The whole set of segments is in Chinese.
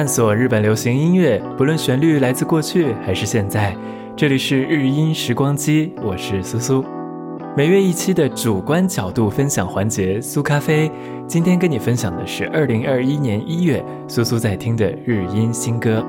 探索日本流行音乐，不论旋律来自过去还是现在。这里是日音时光机，我是苏苏。每月一期的主观角度分享环节，苏咖啡。今天跟你分享的是二零二一年一月苏苏在听的日音新歌。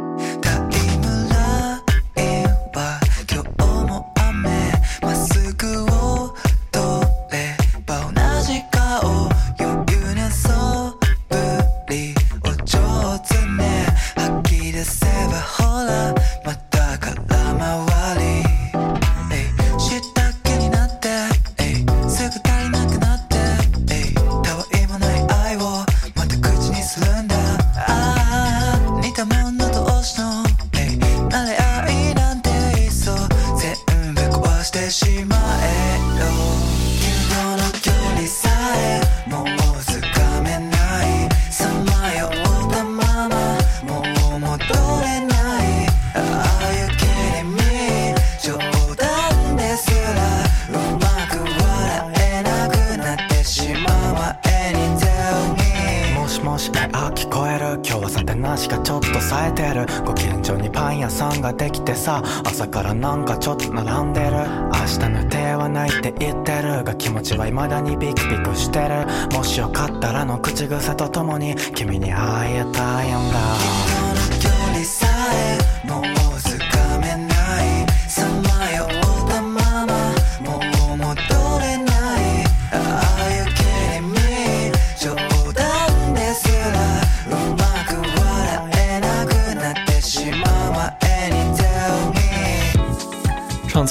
朝からなんかちょっと並んでる。明日の手はないって言ってるが気持ちは未だにビクビクしてる。もしよかったらの口癖とともに君に会いたいんだ。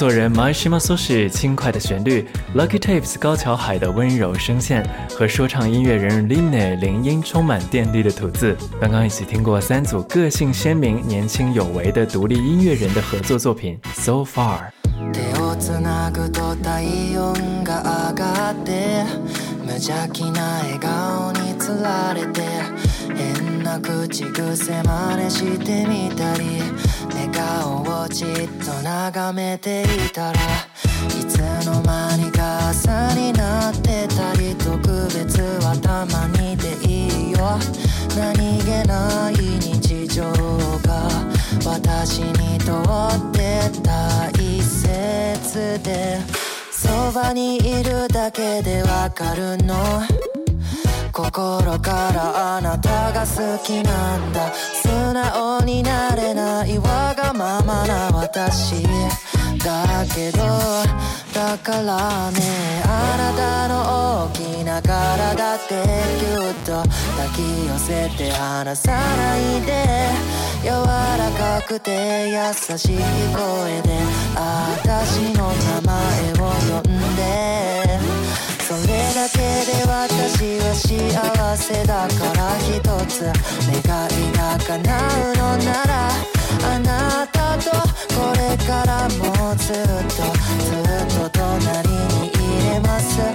昨日の距離さえもう创作人 Maishima Soshi 轻快的旋律，Lucky Tapes 高桥海的温柔声线和说唱音乐人 Line 铃音充满电力的吐字。刚刚一起听过三组个性鲜明、年轻有为的独立音乐人的合作作品，So Far。顔 顔をじっと眺めていたらいつの間にか朝になってたり特別はたまにでいいよ。何気ない日常が私にとって大切で。そばにいるだけでわかるの。心からあなたが好きなんだ。素直になれないわがままな私だけどだからねあなたの大きな体ってぎゅっと抱き寄せて離さないで。柔らかくて優しい声で私せだから一つ願いが叶うのならあなたとこれからもずっとずっと隣にいれますよ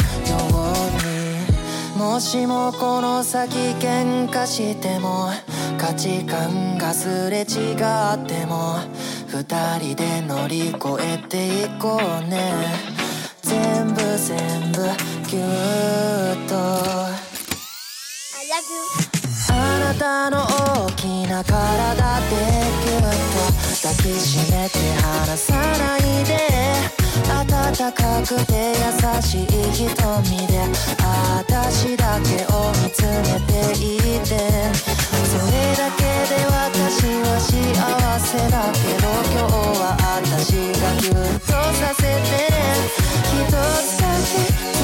うに。もしもこの先喧嘩しても価値観がすれ違っても二人で乗り越えていこうね。全部全部ぎゅっとあなたの大きな体でぎゅっと抱きしめて離さないで暖かくて優しい瞳で私だけを見つめていてそれだけで私は幸せだけど今日は私がギュッとさせて一つだけ。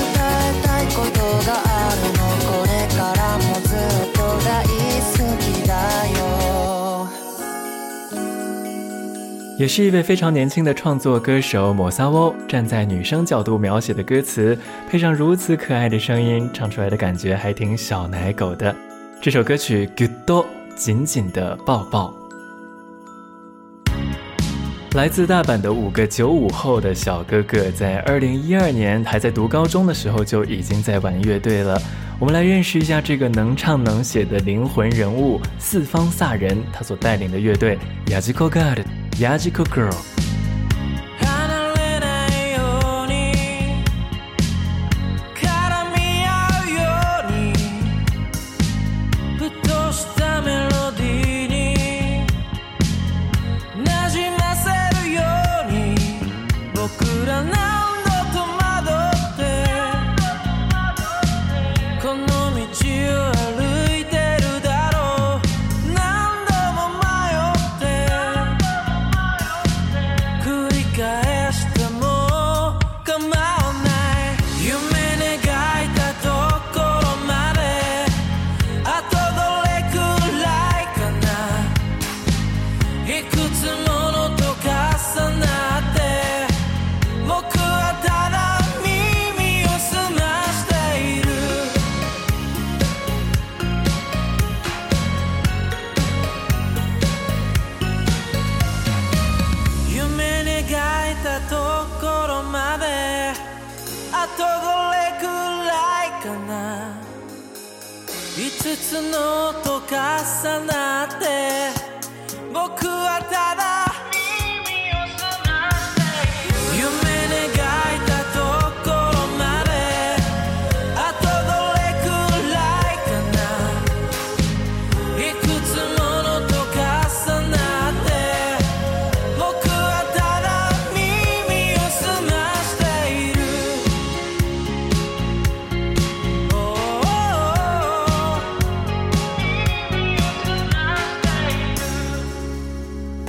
也是一位非常年轻的创作歌手抹萨沃，站在女生角度描写的歌词，配上如此可爱的声音，唱出来的感觉还挺小奶狗的。这首歌曲《Good Do》，紧紧的抱抱。来自大阪的五个九五后的小哥哥，在二零一二年还在读高中的时候就已经在玩乐队了。我们来认识一下这个能唱能写的灵魂人物四方萨人，他所带领的乐队 Yajiko God。Yajiko Girl。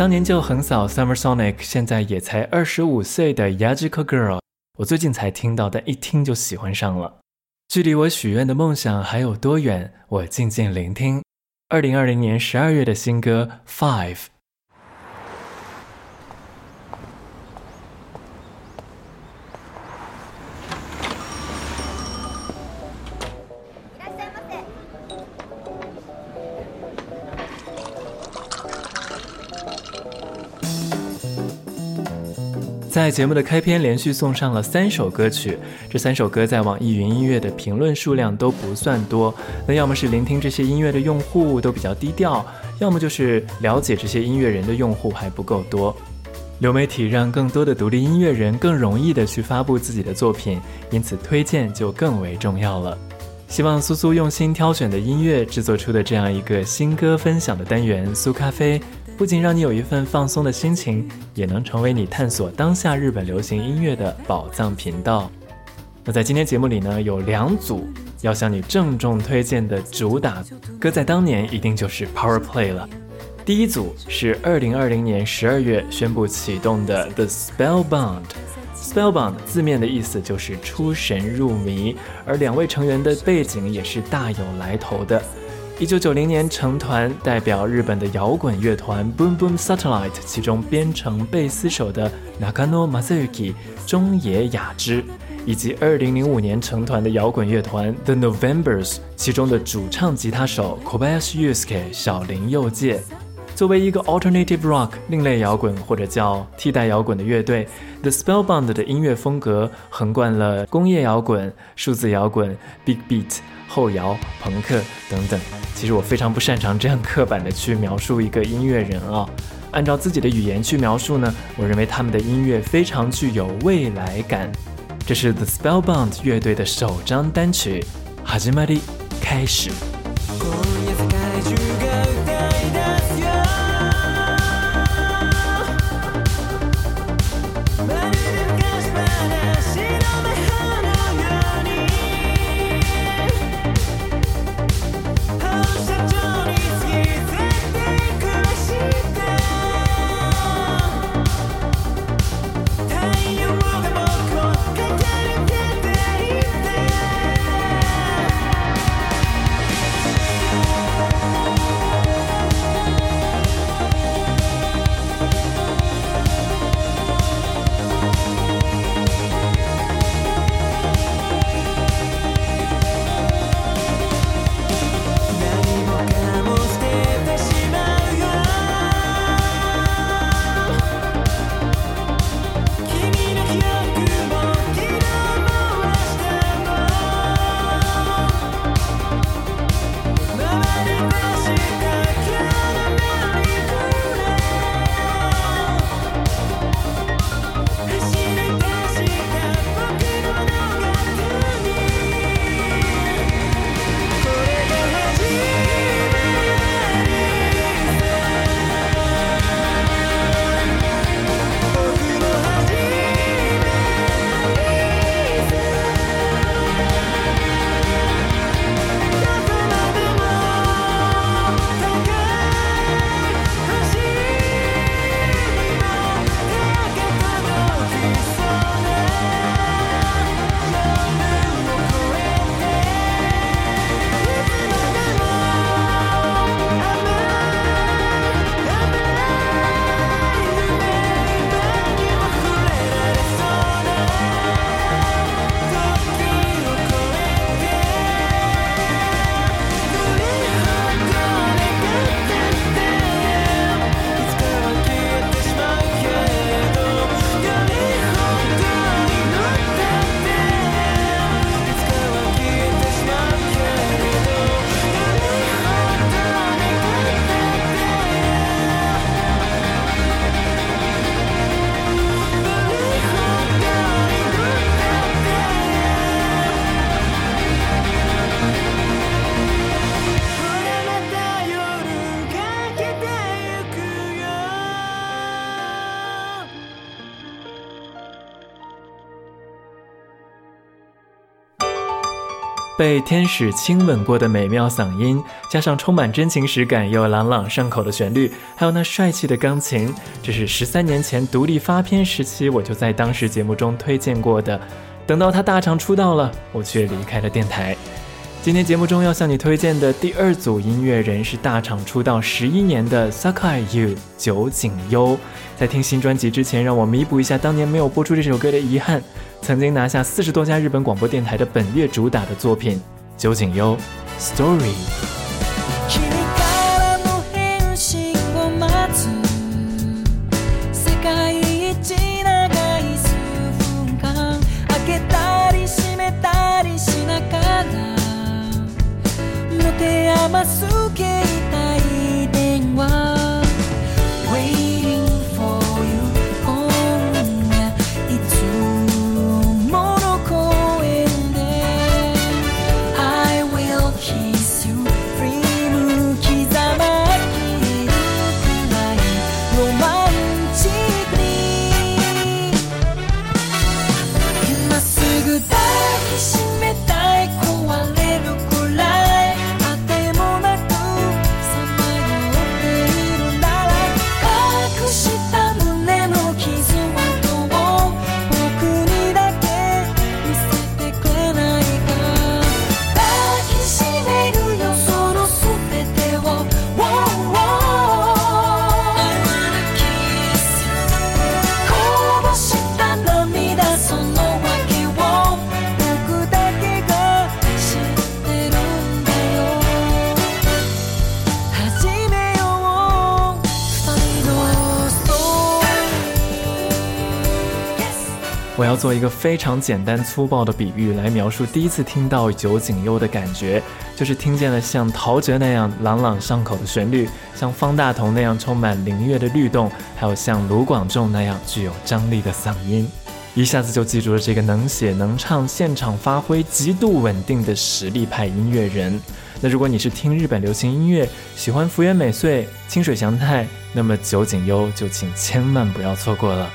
当年就横扫 Summer Sonic，现在也才二十五岁的 Yajiko Girl，我最近才听到，但一听就喜欢上了。距离我许愿的梦想还有多远？我静静聆听。二零二零年十二月的新歌 Five。在节目的开篇，连续送上了三首歌曲。这三首歌在网易云音乐的评论数量都不算多。那要么是聆听这些音乐的用户都比较低调，要么就是了解这些音乐人的用户还不够多。流媒体让更多的独立音乐人更容易的去发布自己的作品，因此推荐就更为重要了。希望苏苏用心挑选的音乐制作出的这样一个新歌分享的单元——苏咖啡。不仅让你有一份放松的心情，也能成为你探索当下日本流行音乐的宝藏频道。那在今天节目里呢，有两组要向你郑重推荐的主打歌，在当年一定就是 Power Play 了。第一组是二零二零年十二月宣布启动的 The Spellbound。Spellbound 字面的意思就是出神入迷，而两位成员的背景也是大有来头的。一九九零年成团，代表日本的摇滚乐团 Boom Boom Satellite，其中编成贝斯手的 Nakano Masayuki 中野雅之，以及二零零五年成团的摇滚乐团 The Novembers，其中的主唱吉他手 Kobayashi Yusuke 小林佑介。作为一个 Alternative Rock 另类摇滚或者叫替代摇滚的乐队，The Spellbound 的音乐风格横贯了工业摇滚、数字摇滚、Big Beat。后摇、朋克等等，其实我非常不擅长这样刻板的去描述一个音乐人啊。按照自己的语言去描述呢，我认为他们的音乐非常具有未来感。这是 The Spellbound 乐队的首张单曲《始まり》，开始。被天使亲吻过的美妙嗓音，加上充满真情实感又朗朗上口的旋律，还有那帅气的钢琴，这是十三年前独立发片时期我就在当时节目中推荐过的。等到他大厂出道了，我却离开了电台。今天节目中要向你推荐的第二组音乐人是大厂出道十一年的 Sakai Yu 酒井优。在听新专辑之前，让我弥补一下当年没有播出这首歌的遗憾。曾经拿下四十多家日本广播电台的本月主打的作品，酒井优 Story。做一个非常简单粗暴的比喻来描述第一次听到酒井优的感觉，就是听见了像陶喆那样朗朗上口的旋律，像方大同那样充满灵乐的律动，还有像卢广仲那样具有张力的嗓音，一下子就记住了这个能写能唱、现场发挥极度稳定的实力派音乐人。那如果你是听日本流行音乐，喜欢福原美穗、清水祥太，那么酒井优就请千万不要错过了。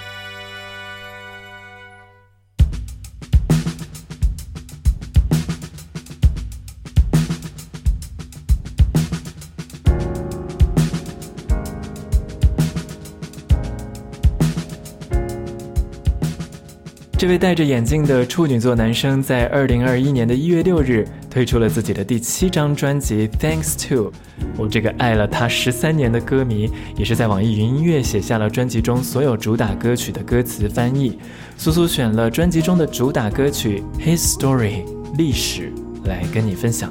这位戴着眼镜的处女座男生，在二零二一年的一月六日推出了自己的第七张专辑《Thanks to》。我这个爱了他十三年的歌迷，也是在网易云音乐写下了专辑中所有主打歌曲的歌词翻译。苏苏选了专辑中的主打歌曲《His Story》历史来跟你分享。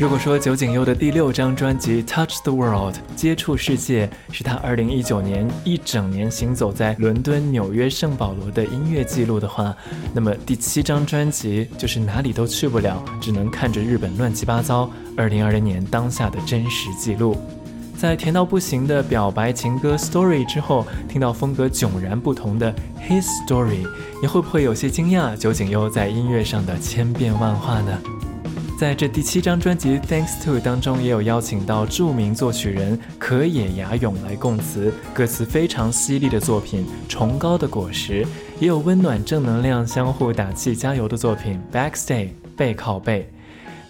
如果说，酒井优的第六张专辑《Touch the World》接触世界，是他2019年一整年行走在伦敦、纽约、圣保罗的音乐记录的话，那么第七张专辑就是哪里都去不了，只能看着日本乱七八糟。2020年当下的真实记录，在甜到不行的表白情歌《Story》之后，听到风格迥然不同的《His Story》，你会不会有些惊讶？酒井优在音乐上的千变万化呢？在这第七张专辑《Thanks to》当中，也有邀请到著名作曲人可野雅勇来供词，歌词非常犀利的作品《崇高的果实》，也有温暖正能量、相互打气加油的作品《Backstay》背靠背。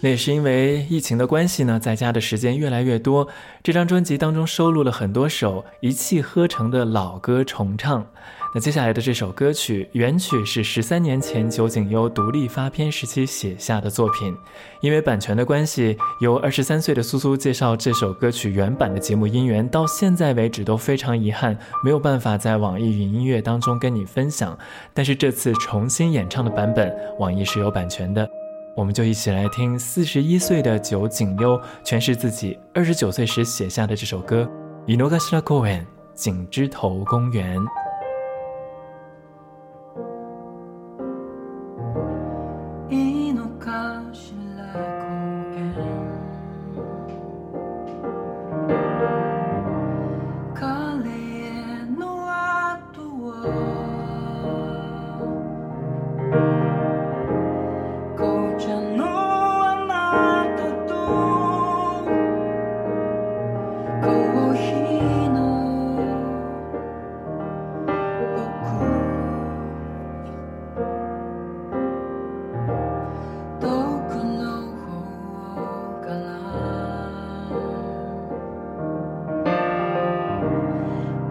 那也是因为疫情的关系呢，在家的时间越来越多，这张专辑当中收录了很多首一气呵成的老歌重唱。那接下来的这首歌曲原曲是十三年前酒井优独立发片时期写下的作品，因为版权的关系，由二十三岁的苏苏介绍这首歌曲原版的节目音源，到现在为止都非常遗憾，没有办法在网易云音乐当中跟你分享。但是这次重新演唱的版本，网易是有版权的，我们就一起来听四十一岁的酒井优诠释自己二十九岁时写下的这首歌《Inogashira Koen 井之头公园》。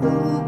Ooh.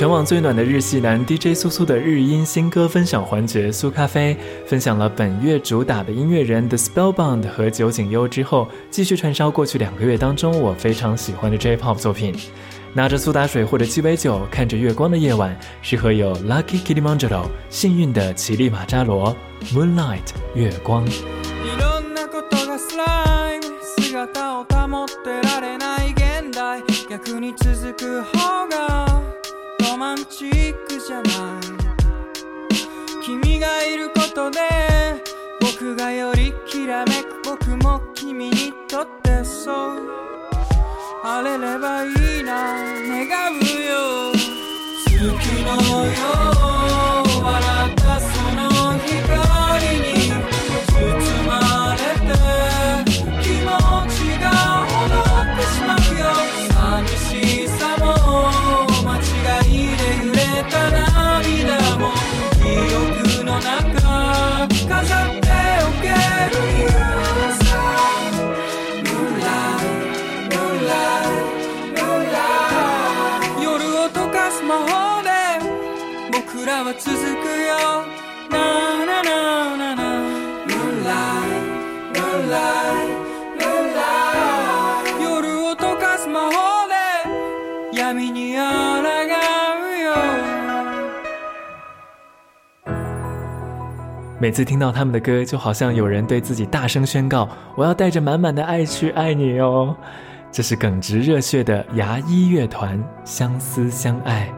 全网最暖的日系男 DJ 苏苏的日音新歌分享环节，苏咖啡分享了本月主打的音乐人 The Spellbound 和酒井优之后，继续串烧过去两个月当中我非常喜欢的 J-pop 作品。拿着苏打水或者鸡尾酒，看着月光的夜晚，适合有 Lucky Kilimanjaro 幸运的乞力马扎罗 Moonlight 月光。チックじゃない君がいることで僕がよりきらめく僕も君にとってそう。晴れればいいな。願うよ。月のよう。I want to say goodbye，no no no no no，每次听到他们的歌就好像有人对自己大声宣告，我要带着满满的爱去爱你哦，这是耿直热血的牙医乐团，相思相爱。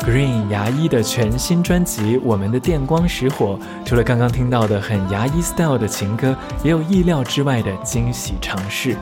Green 牙医的全新专辑《我们的电光石火》，除了刚刚听到的很牙医 style 的情歌，也有意料之外的惊喜尝试。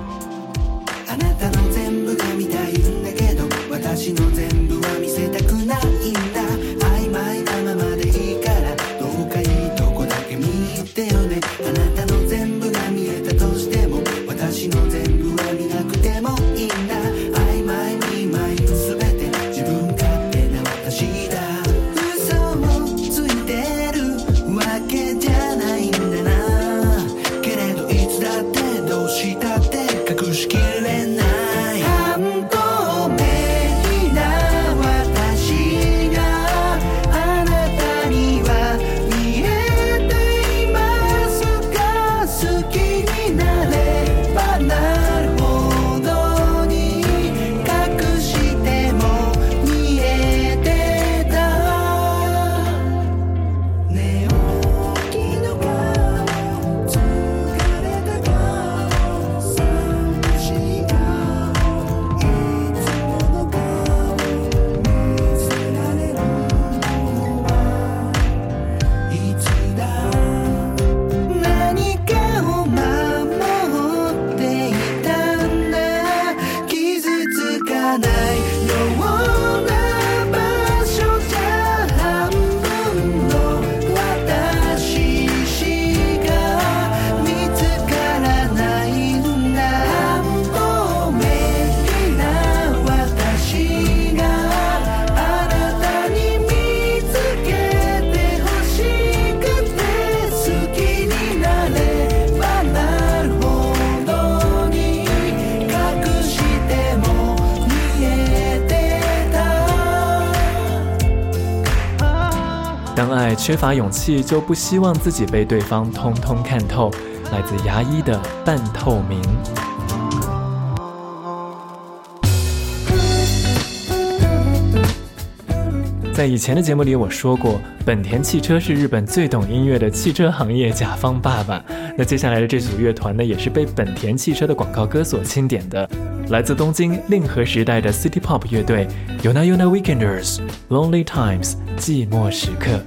缺乏勇气，就不希望自己被对方通通看透。来自牙医的半透明。在以前的节目里，我说过，本田汽车是日本最懂音乐的汽车行业甲方爸爸。那接下来的这组乐团呢，也是被本田汽车的广告歌所钦点的。来自东京令和时代的 City Pop 乐队 Yuna Yuna Weekenders Lonely Times 寂寞时刻。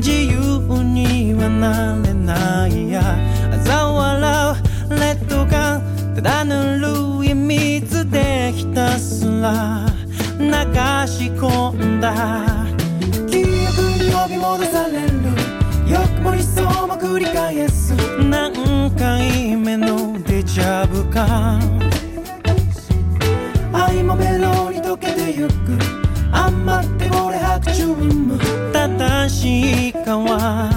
自由にはなれないや。嘲笑うレッドガンただぬるい水でひたすら。流し込んだ。記憶に呼び戻される。よくも理想も繰り返す。何回目のデジャブかもメロに溶けてゆく。余ってこれ白昼も正しいかは。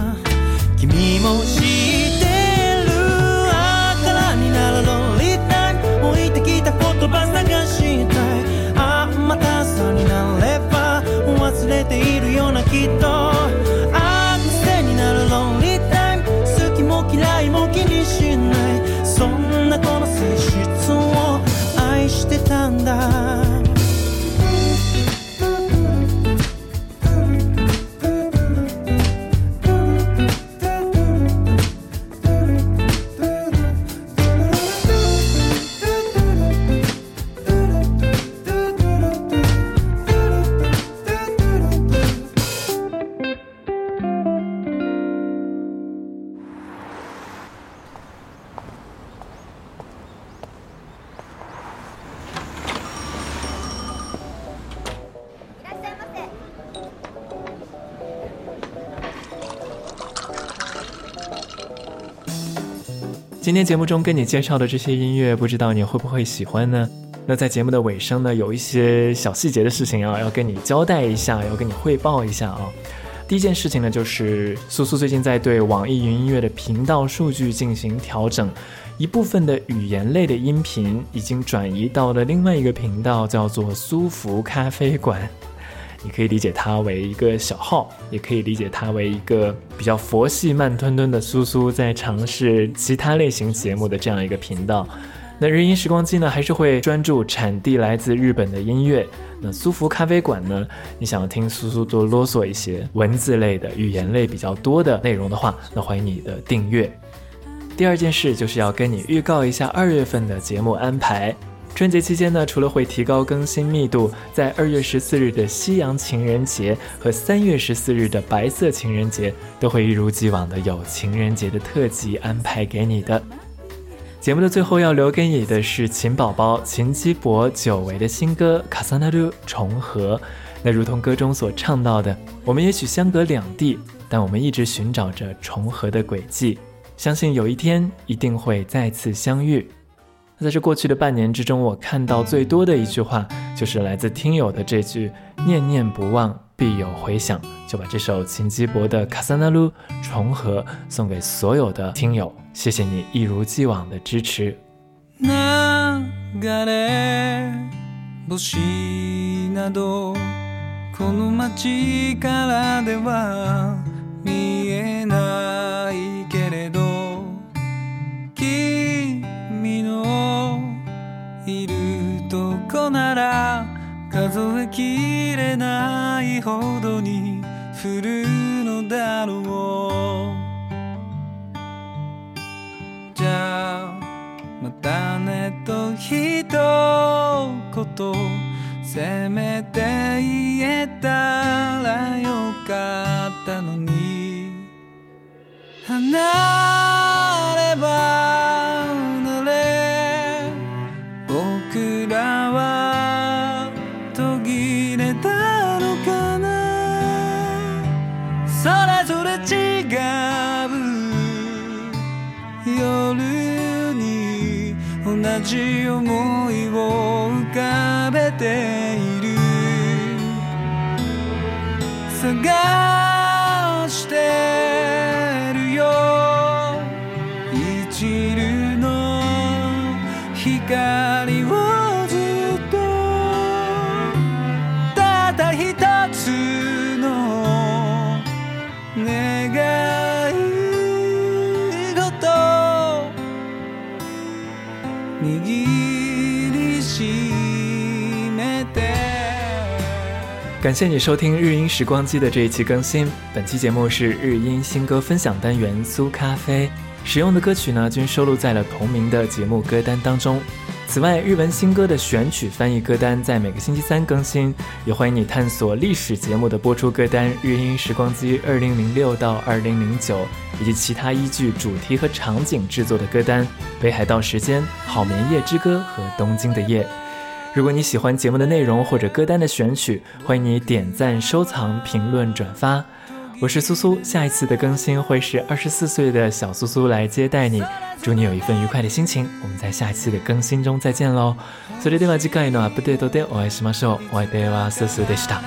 君も知ってるあからにならロリタイム置いてきた言葉探したい。あまたさになれば忘れているようなきっと。今天节目中跟你介绍的这些音乐，不知道你会不会喜欢呢？那在节目的尾声呢，有一些小细节的事情啊，要跟你交代一下，要跟你汇报一下啊。第一件事情呢，就是苏苏最近在对网易云音乐的频道数据进行调整，一部分的语言类的音频已经转移到了另外一个频道，叫做苏福咖啡馆。你可以理解它为一个小号，也可以理解它为一个比较佛系、慢吞吞的苏苏在尝试其他类型节目的这样一个频道。那日音时光机呢，还是会专注产地来自日本的音乐。那苏福咖啡馆呢，你想要听苏苏多啰嗦一些文字类的、语言类比较多的内容的话，那欢迎你的订阅。第二件事就是要跟你预告一下二月份的节目安排。春节期间呢，除了会提高更新密度，在二月十四日的西洋情人节和三月十四日的白色情人节，都会一如既往的有情人节的特辑安排给你的。节目的最后要留给你的是秦宝宝秦基博久违的新歌《卡萨纳鲁重合》。那如同歌中所唱到的，我们也许相隔两地，但我们一直寻找着重合的轨迹，相信有一天一定会再次相遇。在这过去的半年之中，我看到最多的一句话，就是来自听友的这句“念念不忘，必有回响”，就把这首秦基博的《卡萨纳鲁重合》送给所有的听友，谢谢你一如既往的支持。なら数えきれないほどに降るのだろう。じゃあまたねと一言せめて言えたらよかったのに。離ればじ思いを浮かべている。探感谢你收听日音时光机的这一期更新。本期节目是日音新歌分享单元苏咖啡，使用的歌曲呢均收录在了同名的节目歌单当中。此外，日文新歌的选曲翻译歌单在每个星期三更新，也欢迎你探索历史节目的播出歌单日音时光机二零零六到二零零九，以及其他依据主题和场景制作的歌单，北海道时间、好眠夜之歌和东京的夜。如果你喜欢节目的内容或者歌单的选曲，欢迎你点赞、收藏、评论、转发。我是苏苏，下一次的更新会是二十四岁的小苏苏来接待你。祝你有一份愉快的心情，我们在下一期的更新中再见喽。それでは次回のアップデートでお会いしましょう。お相手は苏苏でした。